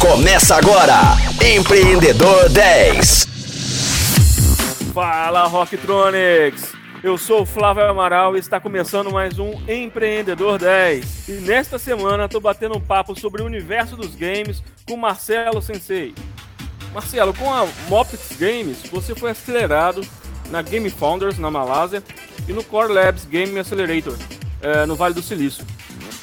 Começa agora, Empreendedor 10. Fala Rocktronics! Eu sou o Flávio Amaral e está começando mais um Empreendedor 10. E nesta semana estou batendo um papo sobre o universo dos games com Marcelo Sensei. Marcelo, com a Mopix Games, você foi acelerado na Game Founders, na Malásia, e no Core Labs Game Accelerator, é, no Vale do Silício.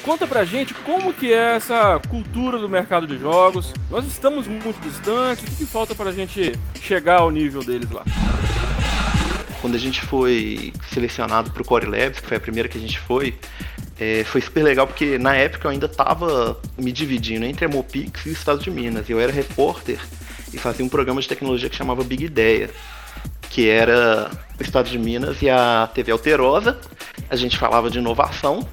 Conta pra gente como que é essa cultura do mercado de jogos. Nós estamos muito distantes, o que, que falta pra gente chegar ao nível deles lá? Quando a gente foi selecionado para o Core Labs, que foi a primeira que a gente foi, é, foi super legal porque na época eu ainda estava me dividindo entre a Mopix e o Estado de Minas. Eu era repórter e fazia um programa de tecnologia que chamava Big Ideia, que era o Estado de Minas e a TV Alterosa. A gente falava de inovação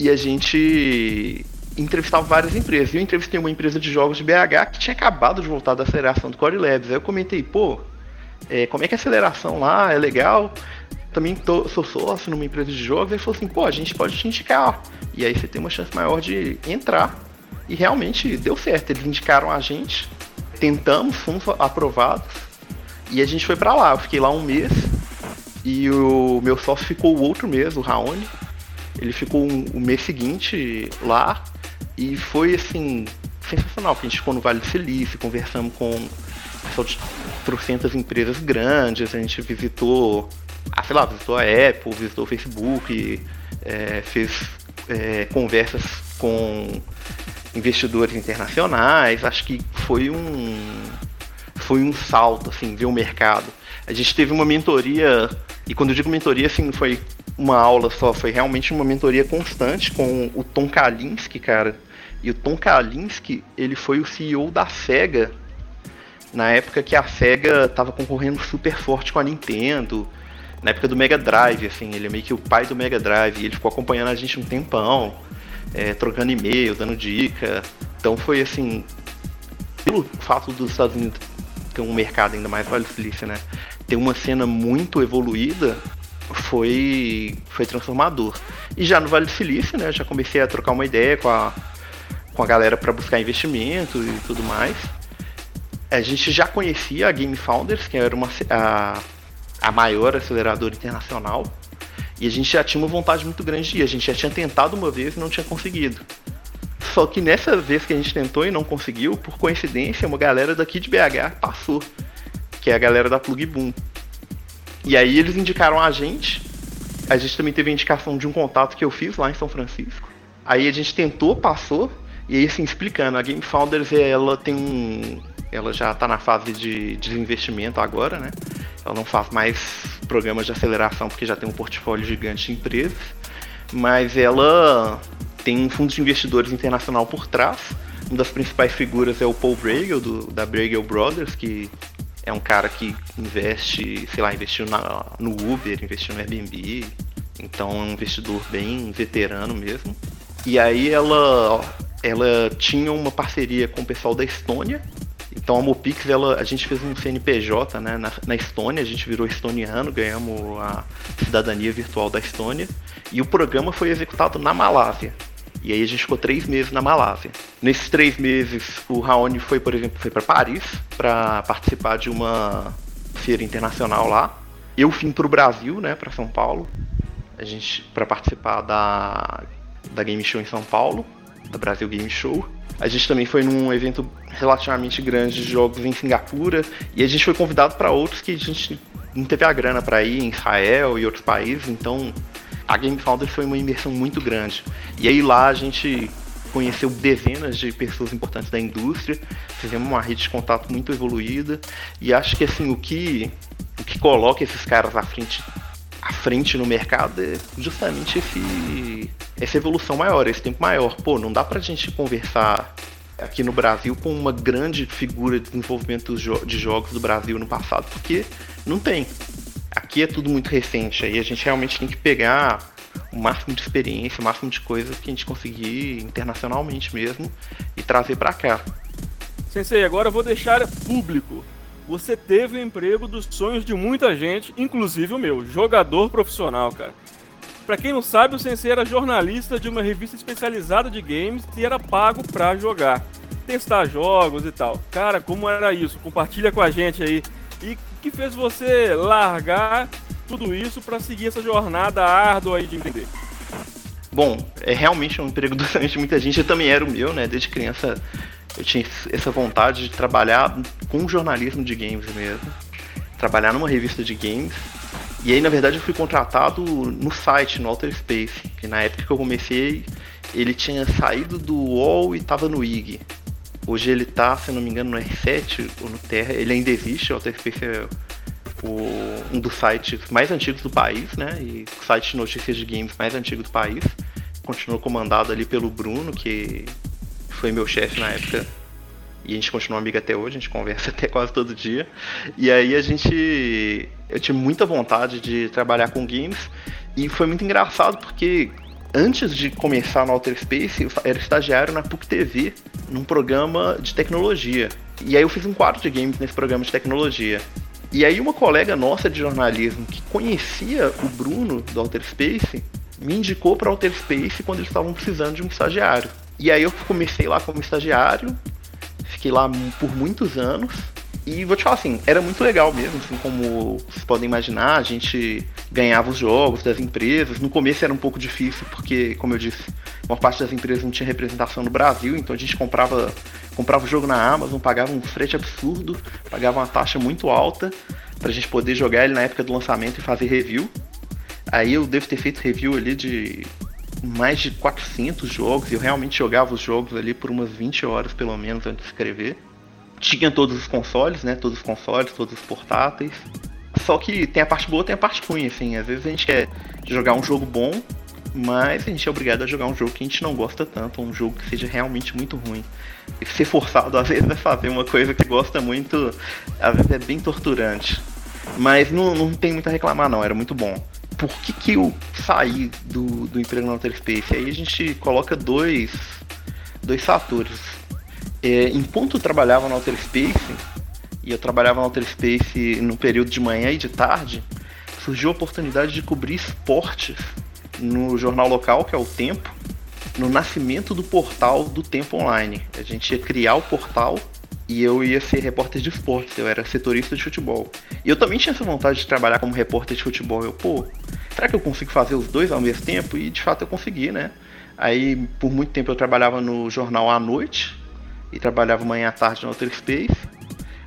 e a gente entrevistava várias empresas. Eu entrevistei uma empresa de jogos de BH que tinha acabado de voltar da aceleração do Core Labs. Aí eu comentei, pô, é, como é que é a aceleração lá? É legal? Também tô, sou sócio numa empresa de jogos. Ele falou assim, pô, a gente pode te indicar. E aí você tem uma chance maior de entrar. E realmente deu certo. Eles indicaram a gente. Tentamos, fomos aprovados. E a gente foi para lá. Eu fiquei lá um mês. E o meu sócio ficou o outro mês, o Raoni. Ele ficou um, o mês seguinte lá e foi assim sensacional, porque a gente ficou no Vale do Silício, conversamos com pessoal de trocentas empresas grandes, a gente visitou, ah, sei lá, visitou a Apple, visitou o Facebook, é, fez é, conversas com investidores internacionais, acho que foi um foi um salto assim, ver o mercado. A gente teve uma mentoria, e quando eu digo mentoria, assim, foi uma aula só, foi realmente uma mentoria constante com o Tom Kalinske, cara. E o Tom Kalinske, ele foi o CEO da SEGA na época que a SEGA estava concorrendo super forte com a Nintendo, na época do Mega Drive, assim, ele é meio que o pai do Mega Drive, ele ficou acompanhando a gente um tempão, é, trocando e-mail, dando dica. Então foi assim, pelo fato dos Estados Unidos ter um mercado ainda mais Vale Silício, né? Ter uma cena muito evoluída, foi, foi transformador. E já no Vale do Silício, né, já comecei a trocar uma ideia com a, com a galera para buscar investimento e tudo mais. A gente já conhecia a Game Founders, que era uma, a, a maior aceleradora internacional, e a gente já tinha uma vontade muito grande de ir. A gente já tinha tentado uma vez e não tinha conseguido. Só que nessa vez que a gente tentou e não conseguiu, por coincidência, uma galera daqui de BH passou, que é a galera da Plug Boom. E aí eles indicaram a gente. A gente também teve a indicação de um contato que eu fiz lá em São Francisco. Aí a gente tentou, passou. E aí, assim, explicando, a Game Founders, ela tem um... Ela já está na fase de desinvestimento agora, né? Ela não faz mais programas de aceleração porque já tem um portfólio gigante de empresas. Mas ela tem um fundo de investidores internacional por trás. Uma das principais figuras é o Paul Bragle, do, da Bragle Brothers, que é um cara que investe, sei lá, investiu na, no Uber, investiu no Airbnb, então é um investidor bem veterano mesmo. E aí ela, ela tinha uma parceria com o pessoal da Estônia. Então a Mopix, ela, a gente fez um CNPJ né, na, na Estônia, a gente virou estoniano, ganhamos a cidadania virtual da Estônia. E o programa foi executado na Malásia. E aí a gente ficou três meses na Malásia. Nesses três meses, o Raoni foi, por exemplo, foi para Paris para participar de uma feira internacional lá. Eu vim para o Brasil, né, para São Paulo, a gente para participar da da Game Show em São Paulo, da Brasil Game Show. A gente também foi num evento relativamente grande de jogos em Singapura e a gente foi convidado para outros que a gente não teve a grana para ir, em Israel e outros países, então a Game Founders foi uma imersão muito grande. E aí lá a gente conheceu dezenas de pessoas importantes da indústria, fizemos uma rede de contato muito evoluída e acho que assim o que o que coloca esses caras à frente à frente no mercado é justamente esse essa evolução maior, esse tempo maior. Pô, não dá pra gente conversar aqui no Brasil com uma grande figura de desenvolvimento de jogos do Brasil no passado, porque não tem. Aqui é tudo muito recente, aí a gente realmente tem que pegar o máximo de experiência, o máximo de coisas que a gente conseguir internacionalmente mesmo e trazer para cá. Sensei, agora eu vou deixar público. Você teve o emprego dos sonhos de muita gente, inclusive o meu, jogador profissional, cara. Pra quem não sabe, o Sensei era jornalista de uma revista especializada de games e era pago pra jogar. testar jogos e tal. Cara, como era isso? Compartilha com a gente aí. E que fez você largar tudo isso para seguir essa jornada árdua aí de empreender? Bom, é realmente um emprego de muita gente. Eu também era o meu, né? Desde criança eu tinha essa vontade de trabalhar com jornalismo de games mesmo. Trabalhar numa revista de games. E aí, na verdade, eu fui contratado no site, no Outer Space. Que na época que eu comecei, ele tinha saído do UOL e estava no IG. Hoje ele está, se não me engano, no R7 ou no Terra. Ele ainda existe, o Outer Space é o, um dos sites mais antigos do país, né? E site de notícias de games mais antigo do país. Continuou comandado ali pelo Bruno, que foi meu chefe na época. E a gente continua amigo até hoje, a gente conversa até quase todo dia. E aí a gente. Eu tinha muita vontade de trabalhar com games. E foi muito engraçado porque antes de começar no Outer Space, eu era estagiário na PUC TV, num programa de tecnologia. E aí eu fiz um quadro de games nesse programa de tecnologia. E aí uma colega nossa de jornalismo que conhecia o Bruno do Outer Space me indicou para Outer Space quando eles estavam precisando de um estagiário. E aí eu comecei lá como estagiário, fiquei lá por muitos anos. E vou te falar assim, era muito legal mesmo, assim como vocês podem imaginar, a gente ganhava os jogos das empresas. No começo era um pouco difícil, porque, como eu disse, uma parte das empresas não tinha representação no Brasil, então a gente comprava comprava o jogo na Amazon, pagava um frete absurdo, pagava uma taxa muito alta pra gente poder jogar ele na época do lançamento e fazer review. Aí eu devo ter feito review ali de mais de 400 jogos e eu realmente jogava os jogos ali por umas 20 horas pelo menos antes de escrever. Tinha todos os consoles, né? Todos os consoles, todos os portáteis. Só que tem a parte boa, tem a parte ruim, assim. Às vezes a gente quer jogar um jogo bom, mas a gente é obrigado a jogar um jogo que a gente não gosta tanto, um jogo que seja realmente muito ruim. E ser forçado às vezes a fazer uma coisa que gosta muito, às vezes é bem torturante. Mas não, não tem muito a reclamar não, era muito bom. Por que, que eu saí do, do emprego na Outer Space? Aí a gente coloca dois, dois fatores. É, enquanto eu trabalhava na Outer Space, e eu trabalhava na Outer Space no período de manhã e de tarde, surgiu a oportunidade de cobrir esportes no jornal local, que é o Tempo, no nascimento do portal do Tempo Online. A gente ia criar o portal e eu ia ser repórter de esportes, eu era setorista de futebol. E eu também tinha essa vontade de trabalhar como repórter de futebol. Eu, pô, será que eu consigo fazer os dois ao mesmo tempo? E de fato eu consegui, né? Aí por muito tempo eu trabalhava no jornal à noite e trabalhava manhã à tarde no Outer Space.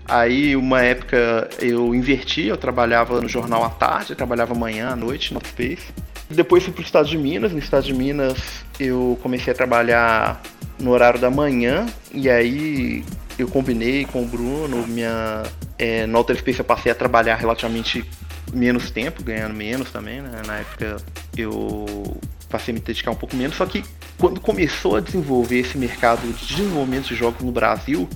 Aí uma época eu inverti, eu trabalhava no jornal à tarde, trabalhava manhã à noite no Outer Space. Depois fui para o estado de Minas. No estado de Minas eu comecei a trabalhar no horário da manhã e aí eu combinei com o Bruno. Minha, é, Space eu passei a trabalhar relativamente menos tempo, ganhando menos também. Né? Na época eu passei a me dedicar um pouco menos. Só que quando começou a desenvolver esse mercado de desenvolvimento de jogos no Brasil,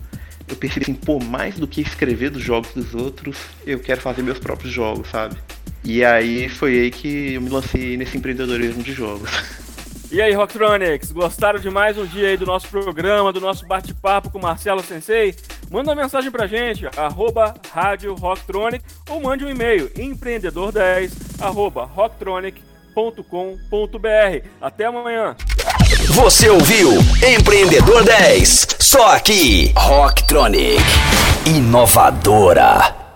eu percebi assim, pô, mais do que escrever dos jogos dos outros, eu quero fazer meus próprios jogos, sabe? E aí foi aí que eu me lancei nesse empreendedorismo de jogos. E aí, Rocktronics, gostaram de mais um dia aí do nosso programa, do nosso bate-papo com Marcelo Sensei? Manda uma mensagem pra gente, arroba Rádio Rocktronic, ou mande um e-mail, empreendedor10, arroba rocktronic.com.br. Até amanhã. Você ouviu Empreendedor 10, só aqui, Rocktronic, inovadora.